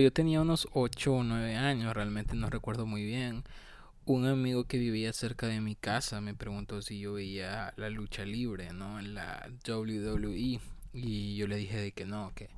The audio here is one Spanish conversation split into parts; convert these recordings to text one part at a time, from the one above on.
yo tenía unos 8 o 9 años, realmente no recuerdo muy bien, un amigo que vivía cerca de mi casa me preguntó si yo veía la lucha libre, ¿no? En la WWE. Y yo le dije de que no, que,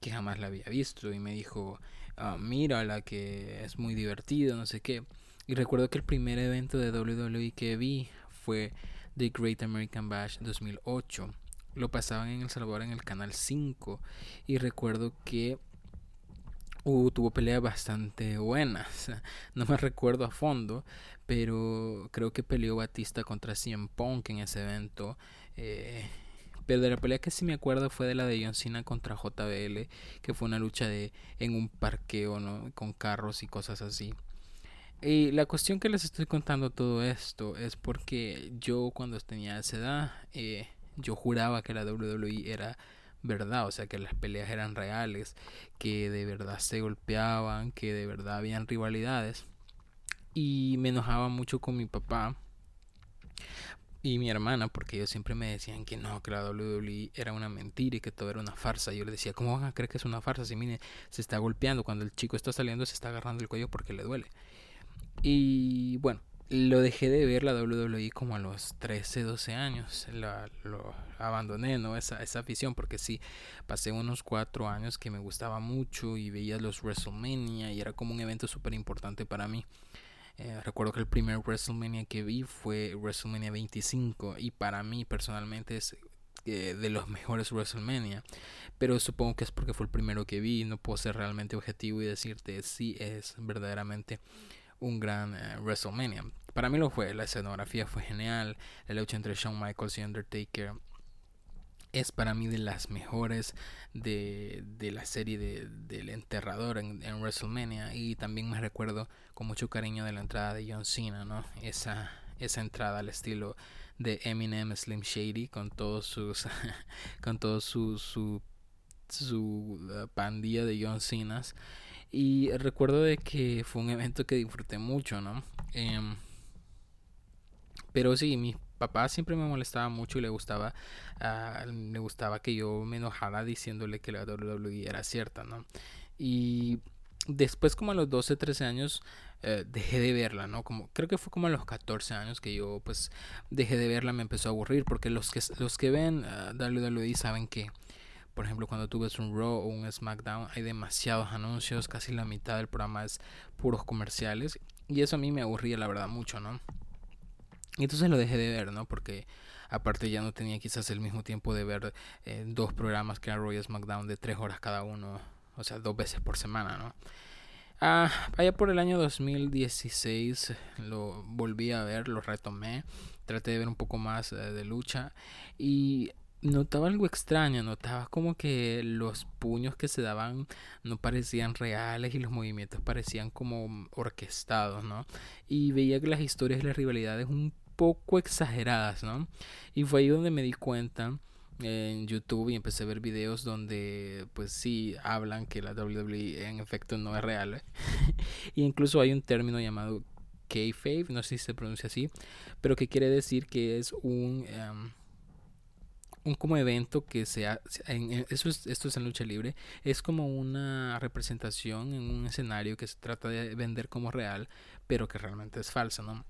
que jamás la había visto. Y me dijo, ah, mira la que es muy divertido, no sé qué. Y recuerdo que el primer evento de WWE que vi fue The Great American Bash 2008. Lo pasaban en El Salvador en el canal 5. Y recuerdo que tuvo peleas bastante buenas. No me recuerdo a fondo, pero creo que peleó Batista contra CM Punk en ese evento. Eh, pero de la pelea que sí me acuerdo fue de la de John Cena contra JBL, que fue una lucha de en un parqueo, ¿no? Con carros y cosas así. Y la cuestión que les estoy contando todo esto es porque yo cuando tenía esa edad, eh, yo juraba que la WWE era verdad, o sea que las peleas eran reales, que de verdad se golpeaban, que de verdad habían rivalidades. Y me enojaba mucho con mi papá y mi hermana porque ellos siempre me decían que no, que la WWE era una mentira y que todo era una farsa. Yo le decía, ¿cómo van a creer que es una farsa? Si mire, se está golpeando, cuando el chico está saliendo se está agarrando el cuello porque le duele. Y bueno, lo dejé de ver la WWE como a los 13, 12 años. La, lo abandoné, ¿no? Esa, esa afición, porque sí, pasé unos 4 años que me gustaba mucho y veía los WrestleMania y era como un evento súper importante para mí. Eh, recuerdo que el primer WrestleMania que vi fue WrestleMania 25 y para mí personalmente es eh, de los mejores WrestleMania. Pero supongo que es porque fue el primero que vi. No puedo ser realmente objetivo y decirte si es verdaderamente un gran eh, WrestleMania. Para mí lo fue, la escenografía fue genial, la lucha entre Shawn Michaels y Undertaker es para mí de las mejores de, de la serie de, del enterrador en, en, WrestleMania y también me recuerdo con mucho cariño de la entrada de John Cena, ¿no? Esa, esa entrada al estilo de Eminem Slim Shady con todos sus con todo su, su, su uh, pandilla de John Cenas y recuerdo de que fue un evento que disfruté mucho, ¿no? Eh, pero sí, mi papá siempre me molestaba mucho y le gustaba, uh, le gustaba que yo me enojara diciéndole que la WWE era cierta, ¿no? Y después como a los 12, 13 años eh, dejé de verla, ¿no? Como creo que fue como a los 14 años que yo pues dejé de verla, me empezó a aburrir porque los que los que ven uh, WWE saben que por ejemplo, cuando tú ves un Raw o un SmackDown, hay demasiados anuncios, casi la mitad del programa es puros comerciales. Y eso a mí me aburría, la verdad, mucho, ¿no? Y entonces lo dejé de ver, ¿no? Porque aparte ya no tenía quizás el mismo tiempo de ver eh, dos programas que eran Royal SmackDown de tres horas cada uno, o sea, dos veces por semana, ¿no? Ah, allá por el año 2016 lo volví a ver, lo retomé, traté de ver un poco más eh, de lucha y notaba algo extraño, notaba como que los puños que se daban no parecían reales y los movimientos parecían como orquestados, ¿no? Y veía que las historias y las rivalidades un poco exageradas, ¿no? Y fue ahí donde me di cuenta en YouTube y empecé a ver videos donde pues sí hablan que la WWE en efecto no es real. ¿eh? y incluso hay un término llamado kayfabe, no sé si se pronuncia así, pero que quiere decir que es un um, un como evento que sea en, eso es, esto es en lucha libre es como una representación en un escenario que se trata de vender como real pero que realmente es falso no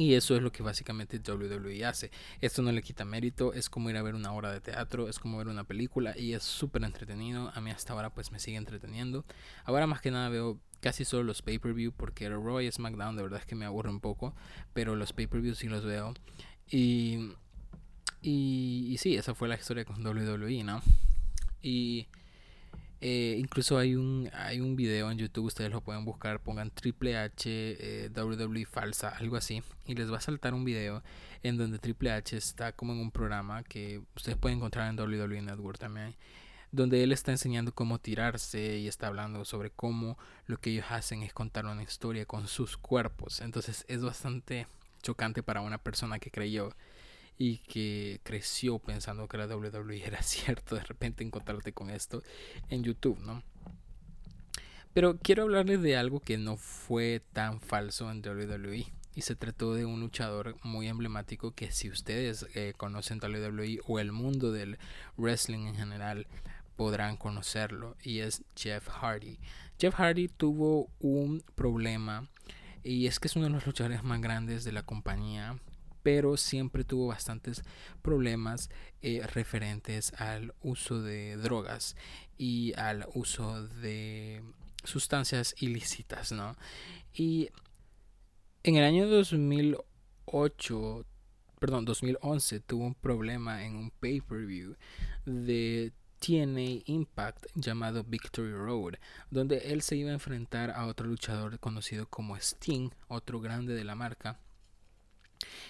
y eso es lo que básicamente WWE hace. Esto no le quita mérito, es como ir a ver una obra de teatro, es como ver una película y es súper entretenido. A mí hasta ahora pues me sigue entreteniendo. Ahora más que nada veo casi solo los pay-per-view porque el Raw y SmackDown de verdad es que me aburre un poco, pero los pay-per-view sí los veo. Y, y, y sí, esa fue la historia con WWE, ¿no? Y eh, incluso hay un, hay un video en YouTube, ustedes lo pueden buscar, pongan Triple H eh, WWE falsa, algo así, y les va a saltar un video en donde Triple H está como en un programa que ustedes pueden encontrar en WWE Network también, donde él está enseñando cómo tirarse y está hablando sobre cómo lo que ellos hacen es contar una historia con sus cuerpos. Entonces es bastante chocante para una persona que creyó y que creció pensando que la WWE era cierto, de repente encontrarte con esto en YouTube, ¿no? Pero quiero hablarles de algo que no fue tan falso en WWE. Y se trató de un luchador muy emblemático que si ustedes eh, conocen WWE o el mundo del wrestling en general, podrán conocerlo y es Jeff Hardy. Jeff Hardy tuvo un problema y es que es uno de los luchadores más grandes de la compañía pero siempre tuvo bastantes problemas eh, referentes al uso de drogas y al uso de sustancias ilícitas, ¿no? Y en el año 2008, perdón, 2011 tuvo un problema en un pay-per-view de TNA Impact llamado Victory Road, donde él se iba a enfrentar a otro luchador conocido como Sting, otro grande de la marca,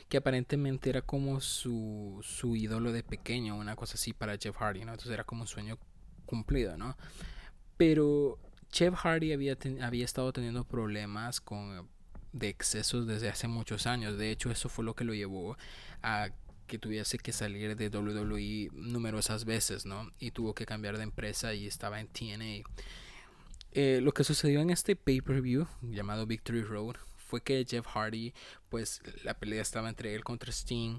que aparentemente era como su, su ídolo de pequeño, una cosa así para Jeff Hardy, ¿no? Entonces era como un sueño cumplido, ¿no? Pero Jeff Hardy había, había estado teniendo problemas con de excesos desde hace muchos años. De hecho, eso fue lo que lo llevó a que tuviese que salir de WWE numerosas veces, ¿no? Y tuvo que cambiar de empresa y estaba en TNA. Eh, lo que sucedió en este pay-per-view llamado Victory Road fue que Jeff Hardy, pues la pelea estaba entre él contra Sting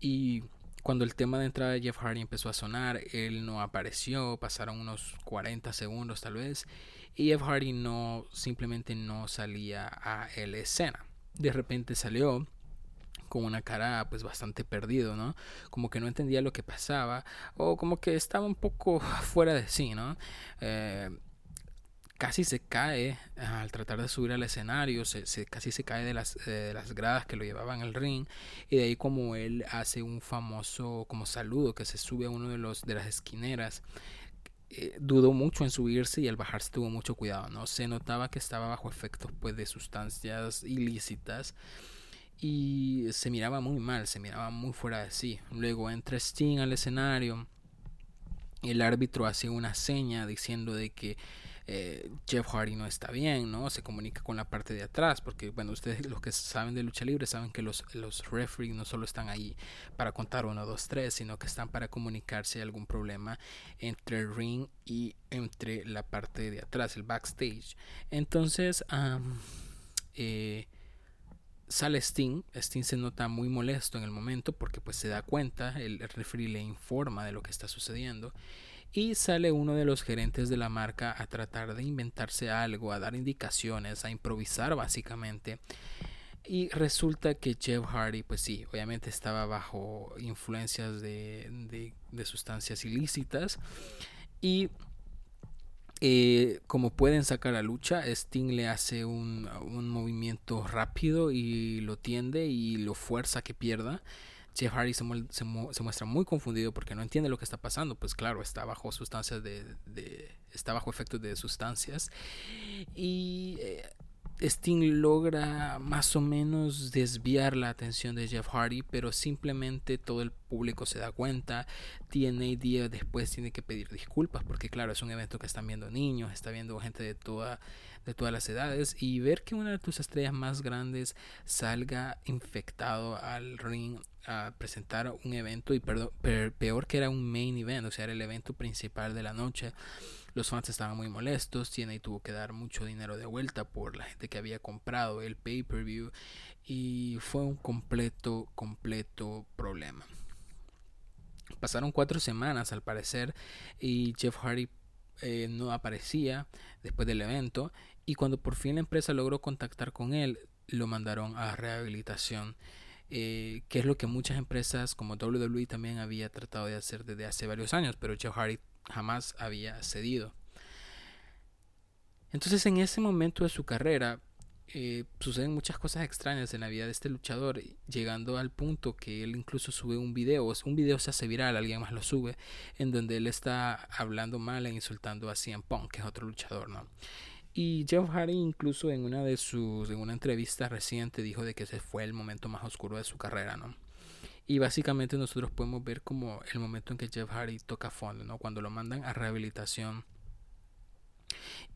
y cuando el tema de entrada de Jeff Hardy empezó a sonar, él no apareció, pasaron unos 40 segundos tal vez, y Jeff Hardy no simplemente no salía a la escena. De repente salió con una cara pues bastante perdido, ¿no? Como que no entendía lo que pasaba o como que estaba un poco fuera de sí, ¿no? Eh, casi se cae al tratar de subir al escenario, se, casi se cae de las, de las gradas que lo llevaban al ring y de ahí como él hace un famoso como saludo que se sube a uno de los de las esquineras eh, dudó mucho en subirse y al bajarse tuvo mucho cuidado no se notaba que estaba bajo efectos pues de sustancias ilícitas y se miraba muy mal se miraba muy fuera de sí. Luego entra Sting al escenario el árbitro hace una seña diciendo de que eh, Jeff Hardy no está bien, ¿no? Se comunica con la parte de atrás, porque, bueno, ustedes los que saben de lucha libre saben que los, los referees no solo están ahí para contar uno, dos, tres, sino que están para comunicarse algún problema entre el ring y entre la parte de atrás, el backstage. Entonces, eh, sale Sting, Sting se nota muy molesto en el momento porque pues se da cuenta, el referee le informa de lo que está sucediendo y sale uno de los gerentes de la marca a tratar de inventarse algo, a dar indicaciones, a improvisar básicamente. Y resulta que Jeff Hardy, pues sí, obviamente estaba bajo influencias de, sustancias ilícitas. Y eh, como pueden sacar a lucha, Sting le hace un, un movimiento rápido y lo tiende y lo fuerza que pierda. Jeff Hardy se, muestra muy confundido porque no entiende lo que está pasando. Pues claro, está bajo sustancias de, está bajo efectos de sustancias. Y eh, Sting logra más o menos desviar la atención de Jeff Hardy, pero simplemente todo el público se da cuenta. TNA día después tiene que pedir disculpas porque claro, es un evento que están viendo niños, está viendo gente de toda de todas las edades y ver que una de tus estrellas más grandes salga infectado al ring a presentar un evento y peor que era un main event, o sea, era el evento principal de la noche. Los fans estaban muy molestos, y tuvo que dar mucho dinero de vuelta por la gente que había comprado el pay-per-view y fue un completo, completo problema. Pasaron cuatro semanas al parecer y Jeff Hardy eh, no aparecía después del evento y cuando por fin la empresa logró contactar con él, lo mandaron a rehabilitación. Eh, que es lo que muchas empresas como WWE también había tratado de hacer desde hace varios años, pero Jeff Hardy jamás había cedido. Entonces en ese momento de su carrera eh, suceden muchas cosas extrañas en la vida de este luchador, llegando al punto que él incluso sube un video, un video se hace viral, alguien más lo sube, en donde él está hablando mal e insultando a CM Punk, que es otro luchador, ¿no? Y Jeff Hardy incluso en una de sus, en una entrevista reciente dijo de que ese fue el momento más oscuro de su carrera, ¿no? Y básicamente nosotros podemos ver como el momento en que Jeff Hardy toca fondo, ¿no? Cuando lo mandan a rehabilitación.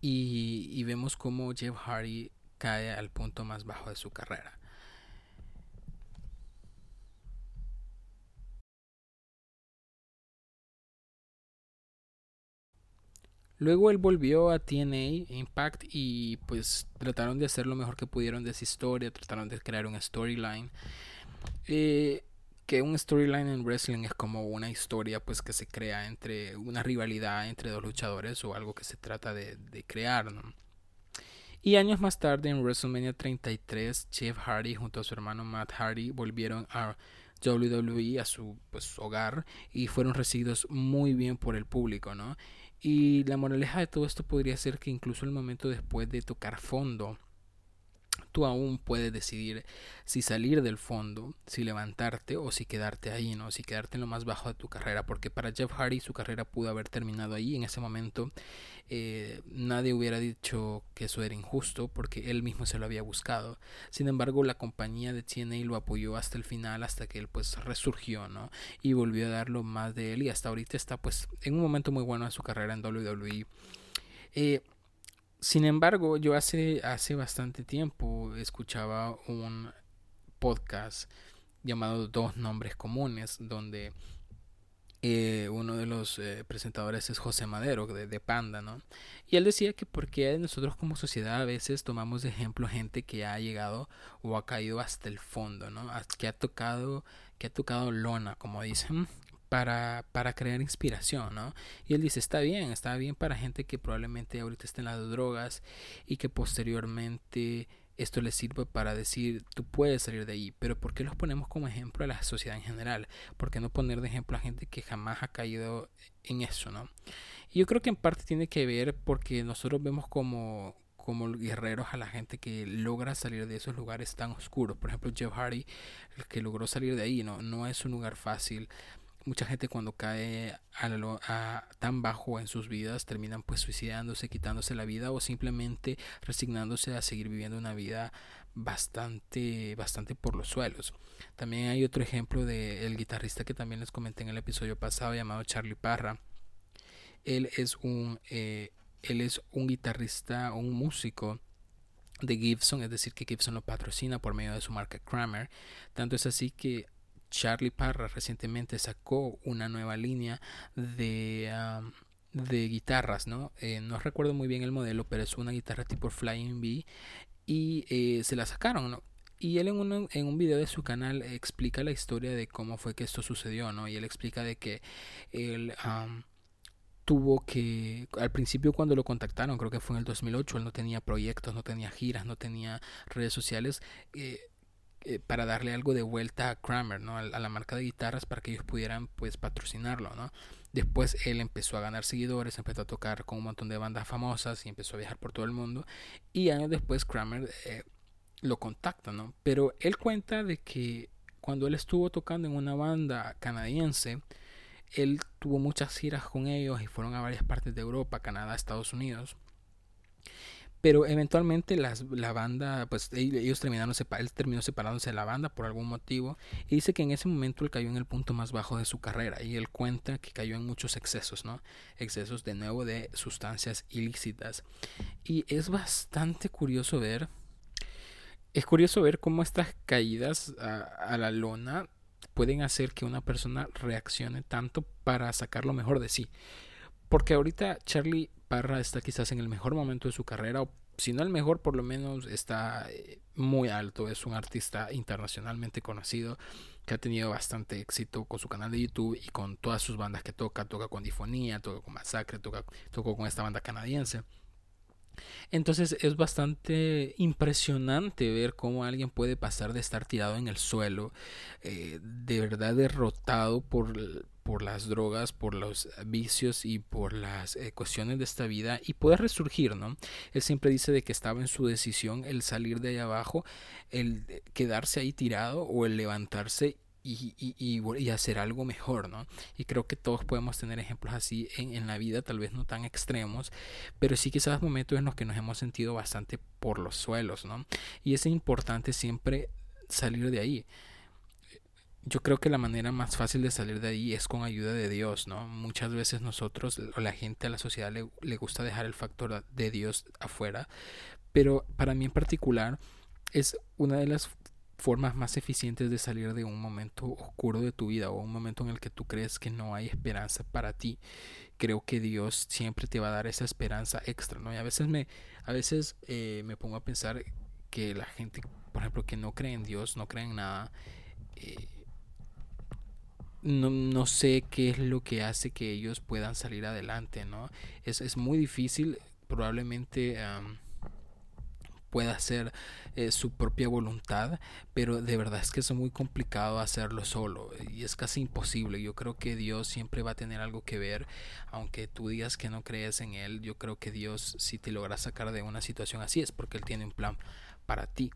Y, y vemos como Jeff Hardy cae al punto más bajo de su carrera. Luego él volvió a TNA Impact y pues trataron de hacer lo mejor que pudieron de esa historia, trataron de crear una storyline. Eh, que un storyline en wrestling es como una historia pues que se crea entre una rivalidad entre dos luchadores o algo que se trata de, crear, ¿no? Y años más tarde, en WrestleMania 33, Jeff Hardy junto a su hermano Matt Hardy volvieron a WWE, a su pues, hogar, y fueron recibidos muy bien por el público, ¿no? Y la moraleja de todo esto podría ser que incluso el momento después de tocar fondo, tú aún puedes decidir si salir del fondo, si levantarte o si quedarte ahí, ¿no? Si quedarte en lo más bajo de tu carrera, porque para Jeff Hardy su carrera pudo haber terminado ahí en ese momento. Eh, nadie hubiera dicho que eso era injusto porque él mismo se lo había buscado. Sin embargo, la compañía de TNA lo apoyó hasta el final, hasta que él pues resurgió, ¿no? Y volvió a darlo más de él y hasta ahorita está pues en un momento muy bueno de su carrera en WWE. Eh, sin embargo, yo hace, hace bastante tiempo escuchaba un podcast llamado Dos Nombres Comunes, donde eh, uno de los eh, presentadores es José Madero de, Panda, ¿no? Y él decía que porque nosotros como sociedad a veces tomamos de ejemplo gente que ha llegado o ha caído hasta el fondo, ¿no? Que ha tocado, que ha tocado lona, como dicen, para, para crear inspiración, ¿no? Y él dice, está bien, está bien para gente que probablemente ahorita esté en las drogas y que posteriormente esto le sirve para decir, tú puedes salir de ahí, pero ¿por qué los ponemos como ejemplo a la sociedad en general? ¿Por qué no poner de ejemplo a gente que jamás ha caído en eso, ¿no? Y yo creo que en parte tiene que ver porque nosotros vemos como, como guerreros a la gente que logra salir de esos lugares tan oscuros. Por ejemplo, Jeff Hardy, el que logró salir de ahí, no, no es un lugar fácil mucha gente cuando cae a, tan bajo en sus vidas terminan pues suicidándose, quitándose la vida o simplemente resignándose a seguir viviendo una vida bastante bastante por los suelos. También hay otro ejemplo de el guitarrista que también les comenté en el episodio pasado llamado Charlie Parra. Él es un eh, él es un guitarrista, un músico de Gibson, es decir, que Gibson lo patrocina por medio de su marca Kramer. Tanto es así que Charlie Parra recientemente sacó una nueva línea de, de guitarras, ¿no? Eh, no recuerdo muy bien el modelo, pero es una guitarra tipo Flying V y eh, se la sacaron, ¿no? Y él en un, en un video de su canal explica la historia de cómo fue que esto sucedió, ¿no? Y él explica de que él tuvo que, al principio cuando lo contactaron, creo que fue en el 2008, él no tenía proyectos, no tenía giras, no tenía redes sociales. Eh, eh, para darle algo de vuelta a Kramer, ¿no? A, la marca de guitarras para que ellos pudieran pues patrocinarlo, ¿no? Después él empezó a ganar seguidores, empezó a tocar con un montón de bandas famosas y empezó a viajar por todo el mundo. Y años después Kramer eh, lo contacta, ¿no? Pero él cuenta de que cuando él estuvo tocando en una banda canadiense, él tuvo muchas giras con ellos y fueron a varias partes de Europa, Canadá, Estados Unidos pero eventualmente las, la banda, pues ellos terminaron, él terminó separándose de la banda por algún motivo y dice que en ese momento él cayó en el punto más bajo de su carrera y él cuenta que cayó en muchos excesos, ¿no? Excesos de nuevo de sustancias ilícitas y es bastante curioso ver, es curioso ver cómo estas caídas a, a la lona pueden hacer que una persona reaccione tanto para sacar lo mejor de sí. Porque ahorita Charlie Parra está quizás en el mejor momento de su carrera, o si no el mejor, por lo menos está eh, muy alto. Es un artista internacionalmente conocido que ha tenido bastante éxito con su canal de YouTube y con todas sus bandas que toca. Toca con Difonía, toca con Masacre, toca, con esta banda canadiense. Entonces es bastante impresionante ver cómo alguien puede pasar de estar tirado en el suelo, eh, de verdad derrotado por, por las drogas, por los vicios y por las eh, cuestiones de esta vida y poder resurgir, ¿no? Él siempre dice de que estaba en su decisión el salir de ahí abajo, el quedarse ahí tirado o el levantarse y, hacer algo mejor, ¿no? Y creo que todos podemos tener ejemplos así en, en, la vida, tal vez no tan extremos, pero sí quizás momentos en los que nos hemos sentido bastante por los suelos, ¿no? Y es importante siempre salir de ahí. Yo creo que la manera más fácil de salir de ahí es con ayuda de Dios, ¿no? Muchas veces nosotros, o la gente, a la sociedad le, le gusta dejar el factor de Dios afuera, pero para mí en particular es una de las formas más eficientes de salir de un momento oscuro de tu vida o un momento en el que tú crees que no hay esperanza para ti. Creo que Dios siempre te va a dar esa esperanza extra, ¿no? Y a veces me, a veces eh, me pongo a pensar que la gente, por ejemplo, que no cree en Dios, no cree en nada, eh, no, no, sé qué es lo que hace que ellos puedan salir adelante, ¿no? Es, es muy difícil, probablemente pueda ser eh, su propia voluntad, pero de verdad es que es muy complicado hacerlo solo y es casi imposible. Yo creo que Dios siempre va a tener algo que ver, aunque tú digas que no crees en Él, yo creo que Dios si te logra sacar de una situación así es porque Él tiene un plan para ti.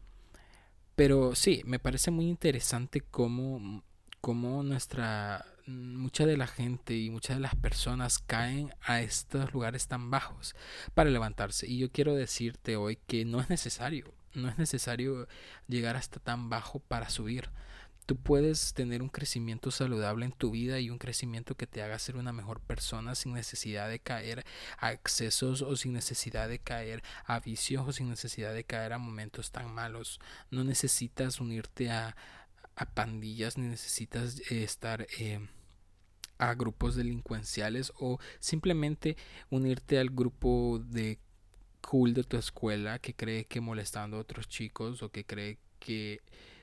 Pero sí, me parece muy interesante cómo, cómo nuestra mucha de la gente y muchas de las personas caen a estos lugares tan bajos para levantarse. Y yo quiero decirte hoy que no es necesario, no es necesario llegar hasta tan bajo para subir. Tú puedes tener un crecimiento saludable en tu vida y un crecimiento que te haga ser una mejor persona sin necesidad de caer a excesos o sin necesidad de caer a vicios o sin necesidad de caer a momentos tan malos. No necesitas unirte a, a pandillas ni necesitas eh, estar eh, a grupos delincuenciales o simplemente unirte al grupo de cool de tu escuela que cree que molestando a otros chicos o que cree que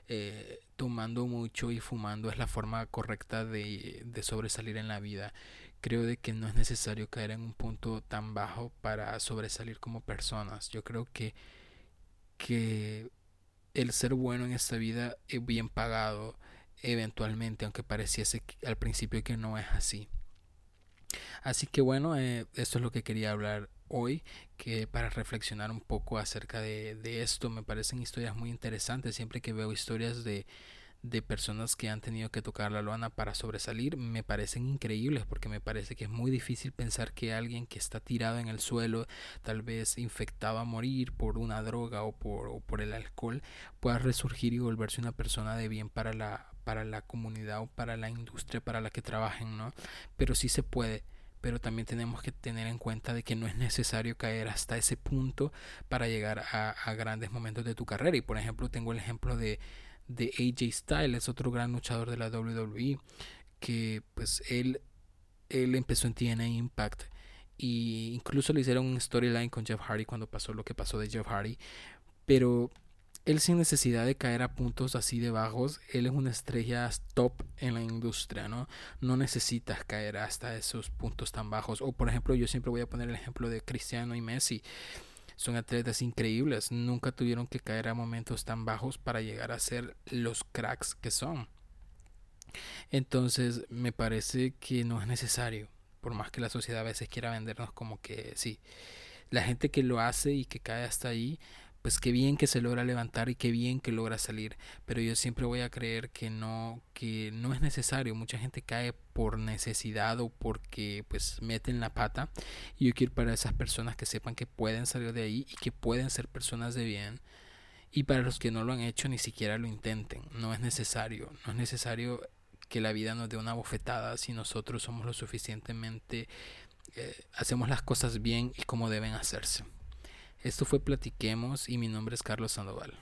eh, tomando mucho y fumando es la forma correcta de, de, sobresalir en la vida. Creo de que no es necesario caer en un punto tan bajo para sobresalir como personas. Yo creo que, que el ser bueno en esta vida es bien pagado eventualmente, aunque pareciese al principio que no es así. Así que bueno, eh, esto es lo que quería hablar hoy, que para reflexionar un poco acerca de esto, me parecen historias muy interesantes. Siempre que veo historias de, de personas que han tenido que tocar la lona para sobresalir me parecen increíbles porque me parece que es muy difícil pensar que alguien que está tirado en el suelo, tal vez infectado a morir por una droga o por, o por el alcohol, pueda resurgir y volverse una persona de bien para la, para la comunidad o para la industria para la que trabajen, ¿no? Pero sí se puede pero también tenemos que tener en cuenta de que no es necesario caer hasta ese punto para llegar a, a grandes momentos de tu carrera. Y por ejemplo, tengo el ejemplo de, de AJ Styles, otro gran luchador de la WWE, que pues él, él empezó en TNA Impact y incluso le hicieron un storyline con Jeff Hardy cuando pasó lo que pasó de Jeff Hardy, pero él sin necesidad de caer a puntos así de bajos, él es una estrella top en la industria, ¿no? No necesitas caer hasta esos puntos tan bajos. O por ejemplo, yo siempre voy a poner el ejemplo de Cristiano y Messi son atletas increíbles, nunca tuvieron que caer a momentos tan bajos para llegar a ser los cracks que son. Entonces me parece que no es necesario, por más que la sociedad a veces quiera vendernos como que sí, la gente que lo hace y que cae hasta ahí pues qué bien que se logra levantar y qué bien que logra salir, pero yo siempre voy a creer que no que no es necesario, mucha gente cae por necesidad o porque pues meten la pata. Y yo quiero para esas personas que sepan que pueden salir de ahí y que pueden ser personas de bien. Y para los que no lo han hecho ni siquiera lo intenten, no es necesario, no es necesario que la vida nos dé una bofetada si nosotros somos lo suficientemente eh, hacemos las cosas bien y como deben hacerse. Esto fue Platiquemos y mi nombre es Carlos Sandoval.